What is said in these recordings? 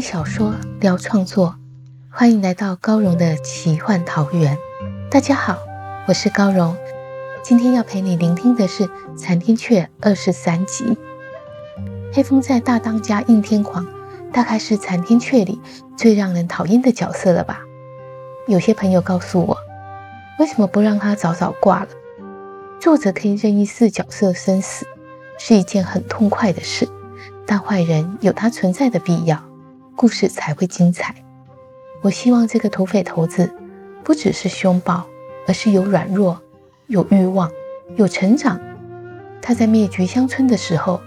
听小说聊创作，欢迎来到高荣的奇幻桃源。大家好，我是高荣，今天要陪你聆听的是《残天阙》二十三集。黑风寨大当家应天狂，大概是《残天阙》里最让人讨厌的角色了吧？有些朋友告诉我，为什么不让他早早挂了？作者可以任意四角色生死，是一件很痛快的事，但坏人有他存在的必要。故事才会精彩。我希望这个土匪头子不只是凶暴，而是有软弱、有欲望、有成长。他在灭绝乡村的时候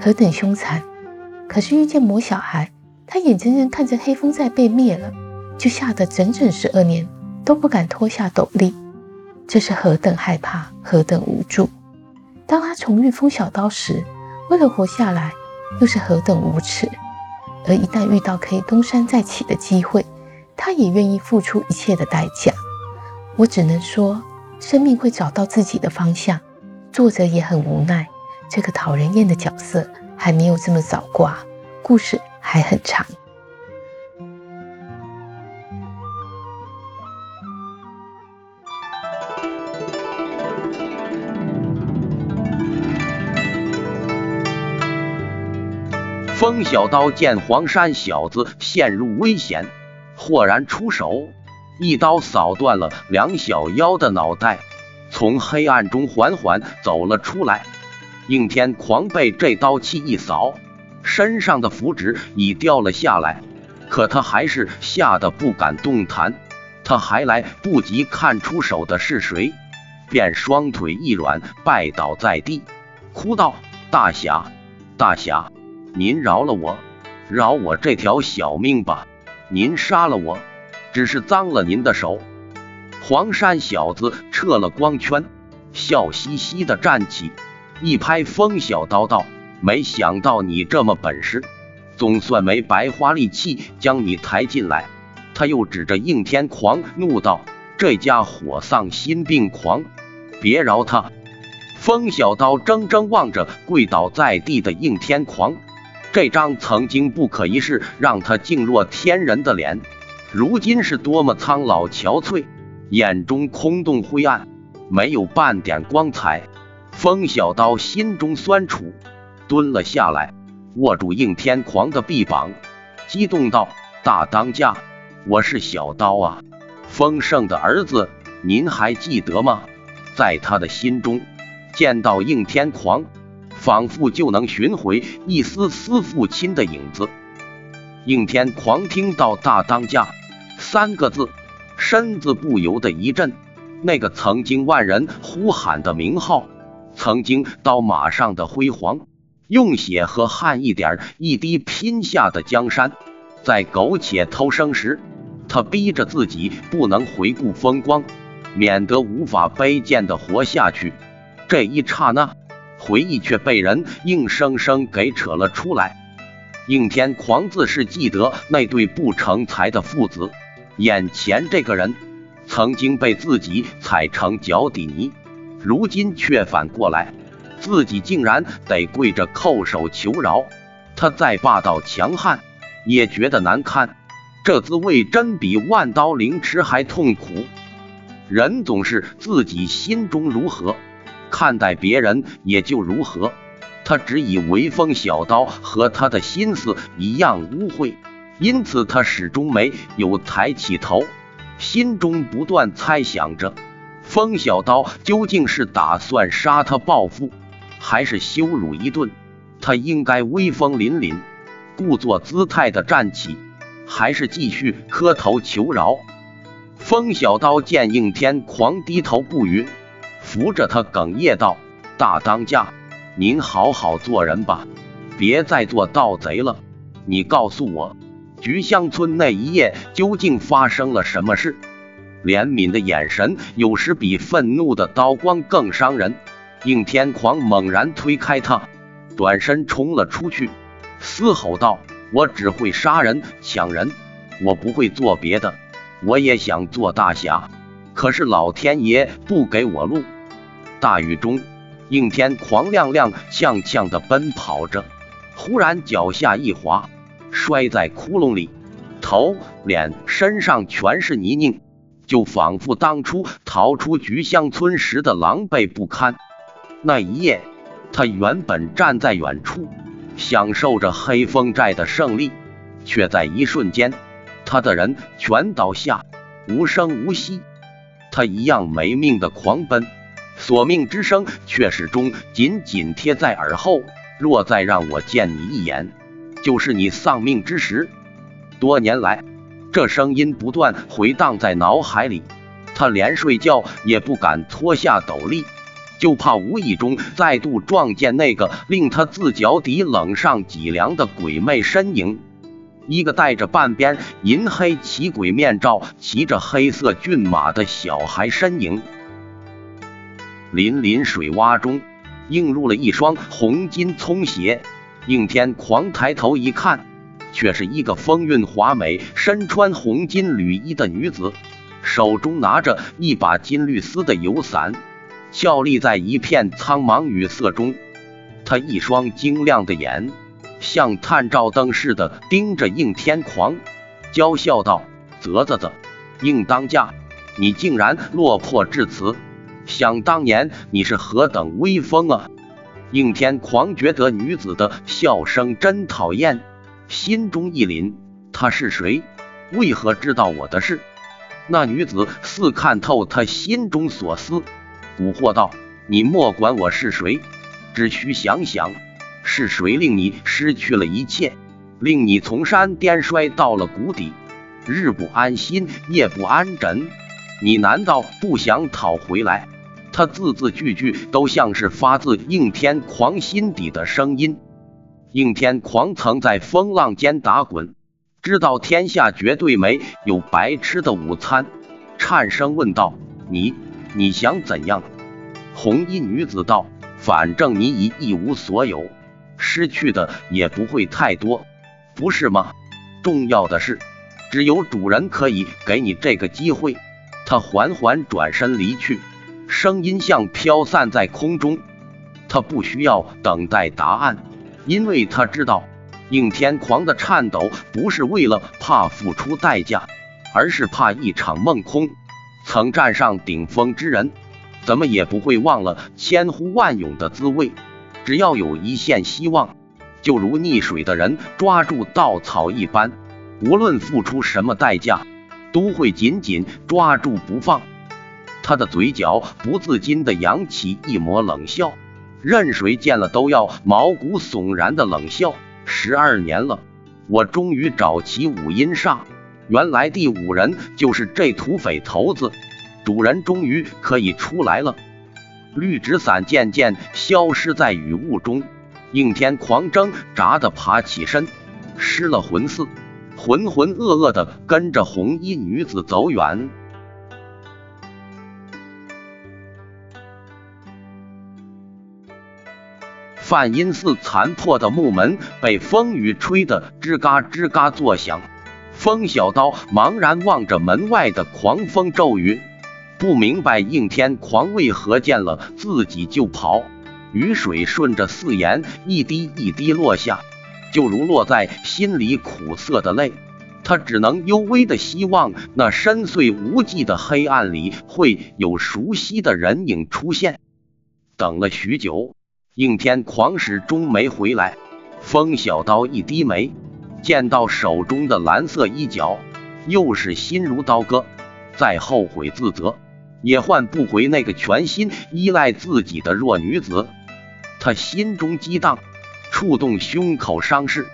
何等凶残，可是遇见魔小孩，他眼睁睁看着黑风寨被灭了，就吓得整整十二年都不敢脱下斗笠。这是何等害怕，何等无助。当他重遇风小刀时，为了活下来，又是何等无耻。而一旦遇到可以东山再起的机会，他也愿意付出一切的代价。我只能说，生命会找到自己的方向。作者也很无奈，这个讨人厌的角色还没有这么早挂，故事还很长。风小刀见黄山小子陷入危险，豁然出手，一刀扫断了梁小妖的脑袋，从黑暗中缓缓走了出来。应天狂被这刀气一扫，身上的符纸已掉了下来，可他还是吓得不敢动弹。他还来不及看出手的是谁，便双腿一软，拜倒在地，哭道：“大侠，大侠！”您饶了我，饶我这条小命吧！您杀了我，只是脏了您的手。黄山小子撤了光圈，笑嘻嘻的站起，一拍风小刀道：“没想到你这么本事，总算没白花力气将你抬进来。”他又指着应天狂怒道：“这家伙丧心病狂，别饶他！”风小刀怔怔望着跪倒在地的应天狂。这张曾经不可一世、让他敬若天人的脸，如今是多么苍老憔悴，眼中空洞灰暗，没有半点光彩。风小刀心中酸楚，蹲了下来，握住应天狂的臂膀，激动道：“大当家，我是小刀啊，丰盛的儿子，您还记得吗？”在他的心中，见到应天狂。仿佛就能寻回一丝丝父亲的影子。应天狂听到“大当家”三个字，身子不由得一震。那个曾经万人呼喊的名号，曾经刀马上的辉煌，用血和汗一点一滴拼下的江山，在苟且偷生时，他逼着自己不能回顾风光，免得无法卑贱的活下去。这一刹那。回忆却被人硬生生给扯了出来。应天狂自是记得那对不成才的父子，眼前这个人曾经被自己踩成脚底泥，如今却反过来，自己竟然得跪着叩首求饶。他再霸道强悍，也觉得难堪，这滋味真比万刀凌迟还痛苦。人总是自己心中如何。看待别人也就如何，他只以为风小刀和他的心思一样污秽，因此他始终没有抬起头，心中不断猜想着：风小刀究竟是打算杀他报复，还是羞辱一顿？他应该威风凛凛、故作姿态的站起，还是继续磕头求饶？风小刀见应天狂低头不语，扶着他哽咽道：“大当家，您好好做人吧，别再做盗贼了。你告诉我，菊香村那一夜究竟发生了什么事？”怜悯的眼神有时比愤怒的刀光更伤人。应天狂猛然推开他，转身冲了出去，嘶吼道：“我只会杀人抢人，我不会做别的。我也想做大侠，可是老天爷不给我路。”大雨中，应天狂踉踉跄跄地奔跑着，忽然脚下一滑，摔在窟窿里，头、脸、身上全是泥泞。就仿佛当初逃出菊香村时的狼狈不堪。那一夜，他原本站在远处，享受着黑风寨的胜利，却在一瞬间，他的人全倒下，无声无息。他一样没命的狂奔，索命之声却始终紧紧贴在耳后。若再让我见你一眼，就是你丧命之时。多年来。这声音不断回荡在脑海里，他连睡觉也不敢脱下斗笠，就怕无意中再度撞见那个令他自脚底冷上脊梁的鬼魅身影。一个戴着半边银黑奇鬼面罩、骑着黑色骏马的小孩身影。粼粼水洼中映入了一双红金葱鞋。应天狂抬头一看。却是一个风韵华美、身穿红金缕衣的女子，手中拿着一把金绿丝的油伞，俏立在一片苍茫雨色中。她一双晶亮的眼，像探照灯似的盯着应天狂，娇笑道：“啧啧啧，应当家，你竟然落魄至此！想当年你是何等威风啊！”应天狂觉得女子的笑声真讨厌。心中一凛，他是谁？为何知道我的事？那女子似看透他心中所思，蛊惑道：“你莫管我是谁，只需想想，是谁令你失去了一切，令你从山巅摔到了谷底，日不安心，夜不安枕？你难道不想讨回来？”他字字句句都像是发自应天狂心底的声音。应天狂曾在风浪间打滚，知道天下绝对没有白吃的午餐，颤声问道：“你你想怎样？”红衣女子道：“反正你已一无所有，失去的也不会太多，不是吗？重要的是，只有主人可以给你这个机会。”他缓缓转身离去，声音像飘散在空中。他不需要等待答案。因为他知道，应天狂的颤抖不是为了怕付出代价，而是怕一场梦空。曾站上顶峰之人，怎么也不会忘了千呼万涌的滋味。只要有一线希望，就如溺水的人抓住稻草一般，无论付出什么代价，都会紧紧抓住不放。他的嘴角不自禁地扬起一抹冷笑。任谁见了都要毛骨悚然的冷笑。十二年了，我终于找齐五阴煞，原来第五人就是这土匪头子。主人终于可以出来了。绿纸伞渐渐消失在雨雾中，应天狂挣扎的爬起身，失了魂似，浑浑噩噩的跟着红衣女子走远。梵音寺残破的木门被风雨吹得吱嘎吱嘎作响。风小刀茫然望着门外的狂风骤雨，不明白应天狂为何见了自己就跑。雨水顺着四檐一滴一滴落下，就如落在心里苦涩的泪。他只能幽微的希望，那深邃无际的黑暗里会有熟悉的人影出现。等了许久。应天狂始终没回来，风小刀一低眉，见到手中的蓝色衣角，又是心如刀割。再后悔自责，也换不回那个全心依赖自己的弱女子。他心中激荡，触动胸口伤势，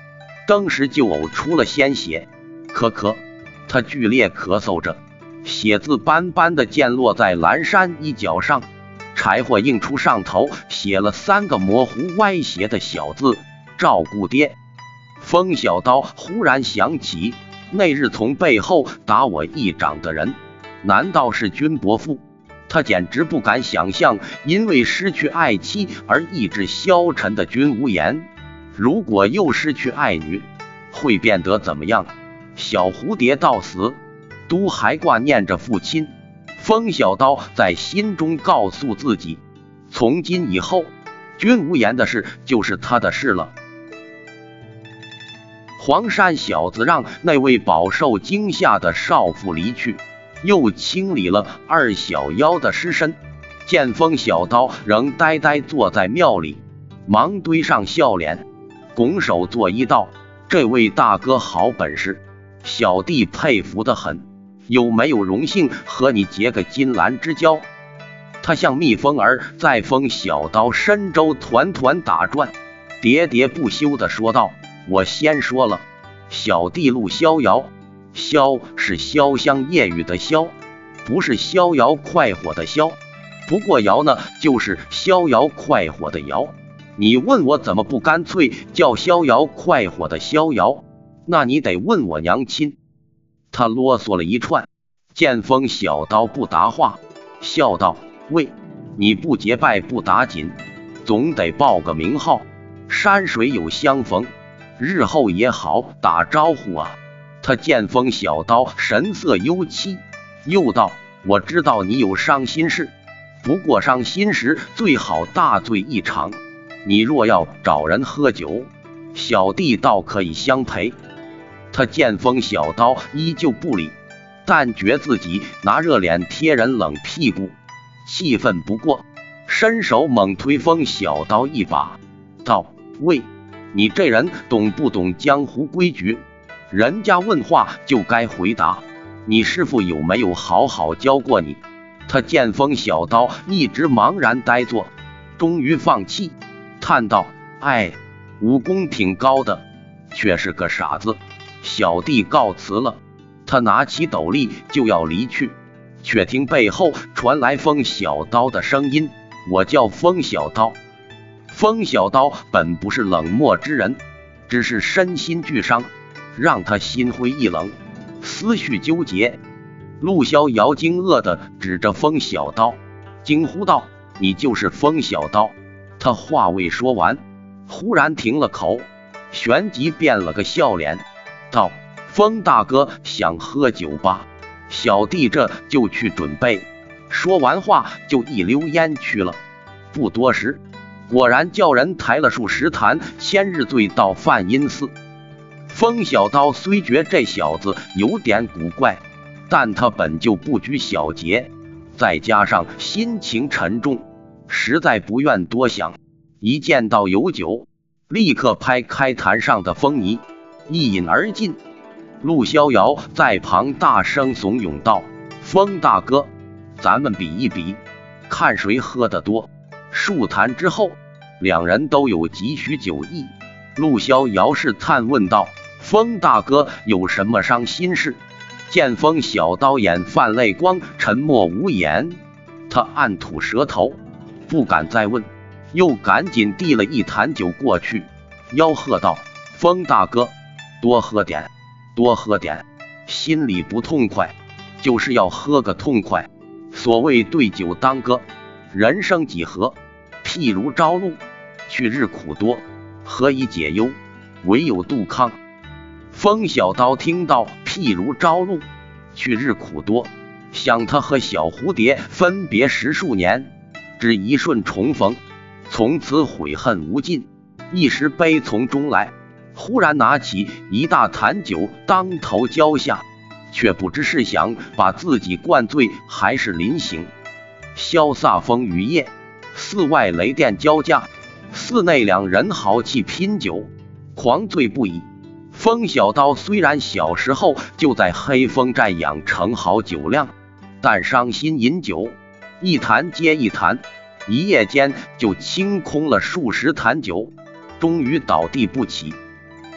当时就呕出了鲜血。咳咳，他剧烈咳嗽着，血渍斑斑的溅落在蓝山衣角上，柴火映出上头写了三个模糊歪斜的小字：“照顾爹。”风小刀忽然想起，那日从背后打我一掌的人，难道是君伯父？他简直不敢想象，因为失去爱妻而意志消沉的君无言，如果又失去爱女，会变得怎么样？小蝴蝶到死，都还挂念着父亲。风小刀在心中告诉自己，从今以后，君无言的事就是他的事了。黄山小子让那位饱受惊吓的少妇离去。又清理了二小妖的尸身，见风小刀仍呆呆坐在庙里，忙堆上笑脸，拱手作揖道：“这位大哥好本事，小弟佩服的很。有没有荣幸和你结个金兰之交？”他像蜜蜂儿在风小刀身周团团打转，喋喋不休地说道：“我先说了，小弟陆逍遥。”萧是潇湘夜雨的萧，不是逍遥快活的逍。不过遥呢，就是逍遥快活的遥。你问我怎么不干脆叫逍遥快活的逍遥？那你得问我娘亲。他啰嗦了一串，剑锋小刀不答话，笑道：“喂，你不结拜不打紧，总得报个名号。山水有相逢，日后也好打招呼啊。”他剑锋小刀神色忧戚，又道：“我知道你有伤心事，不过伤心时最好大醉一场。你若要找人喝酒，小弟倒可以相陪。”他剑锋小刀依旧不理，但觉自己拿热脸贴人冷屁股，气愤不过，伸手猛推风小刀一把，道：“喂，你这人懂不懂江湖规矩？”人家问话就该回答，你师傅有没有好好教过你？他剑锋小刀一直茫然呆坐，终于放弃，叹道：“哎，武功挺高的，却是个傻子。小弟告辞了。”他拿起斗笠就要离去，却听背后传来风小刀的声音：“我叫风小刀。”风小刀本不是冷漠之人，只是身心俱伤。让他心灰意冷，思绪纠结。陆逍遥惊愕地指着风小刀，惊呼道：“你就是风小刀！”他话未说完，忽然停了口，旋即变了个笑脸，道：“风大哥想喝酒吧？小弟这就去准备。”说完话就一溜烟去了。不多时，果然叫人抬了数十坛千日醉到梵音寺。风小刀虽觉这小子有点古怪，但他本就不拘小节，再加上心情沉重，实在不愿多想。一见到有酒，立刻拍开坛上的风泥，一饮而尽。陆逍遥在旁大声怂恿道：“风大哥，咱们比一比，看谁喝得多。”数坛之后，两人都有几许酒意。陆逍遥试探问道。风大哥有什么伤心事？见风小刀眼泛泪光，沉默无言。他暗吐舌头，不敢再问，又赶紧递了一坛酒过去，吆喝道：“风大哥，多喝点，多喝点。心里不痛快，就是要喝个痛快。所谓对酒当歌，人生几何？譬如朝露，去日苦多，何以解忧？唯有杜康。”风小刀听到“譬如朝露，去日苦多”，想他和小蝴蝶分别十数年，只一瞬重逢，从此悔恨无尽，一时悲从中来。忽然拿起一大坛酒当头浇下，却不知是想把自己灌醉，还是临醒。潇洒风雨夜，寺外雷电交加，寺内两人豪气拼酒，狂醉不已。风小刀虽然小时候就在黑风寨养成好酒量，但伤心饮酒，一坛接一坛，一夜间就清空了数十坛酒，终于倒地不起。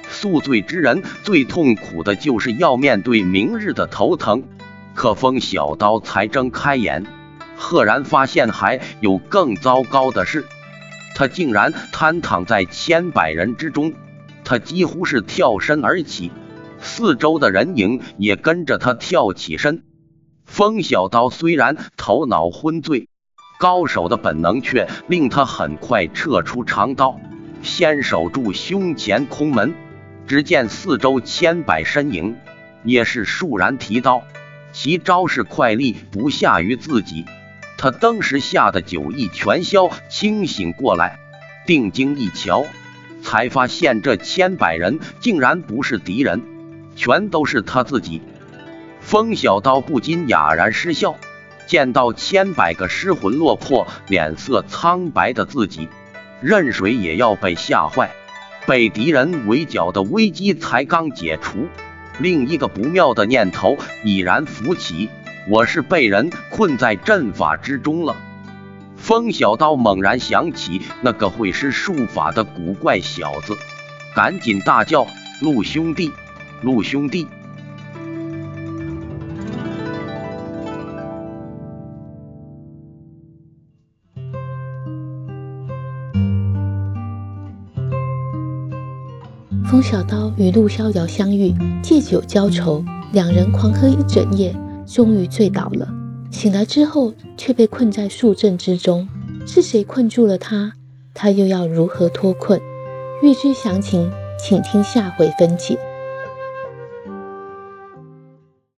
宿醉之人最痛苦的就是要面对明日的头疼。可风小刀才睁开眼，赫然发现还有更糟糕的事，他竟然瘫躺在千百人之中。他几乎是跳身而起，四周的人影也跟着他跳起身。风小刀虽然头脑昏醉，高手的本能却令他很快撤出长刀，先守住胸前空门。只见四周千百身影也是倏然提刀，其招式快力不下于自己。他当时吓得酒意全消，清醒过来，定睛一瞧，才发现这千百人竟然不是敌人，全都是他自己。风小刀不禁哑然失笑，见到千百个失魂落魄、脸色苍白的自己，任谁也要被吓坏。被敌人围剿的危机才刚解除，另一个不妙的念头已然浮起：我是被人困在阵法之中了。风小刀猛然想起那个会施术法的古怪小子，赶紧大叫：“陆兄弟，陆兄弟！”风小刀与陆逍遥相遇，借酒浇愁，两人狂喝一整夜，终于醉倒了。醒来之后，却被困在树阵之中。是谁困住了他？他又要如何脱困？欲知详情，请听下回分解。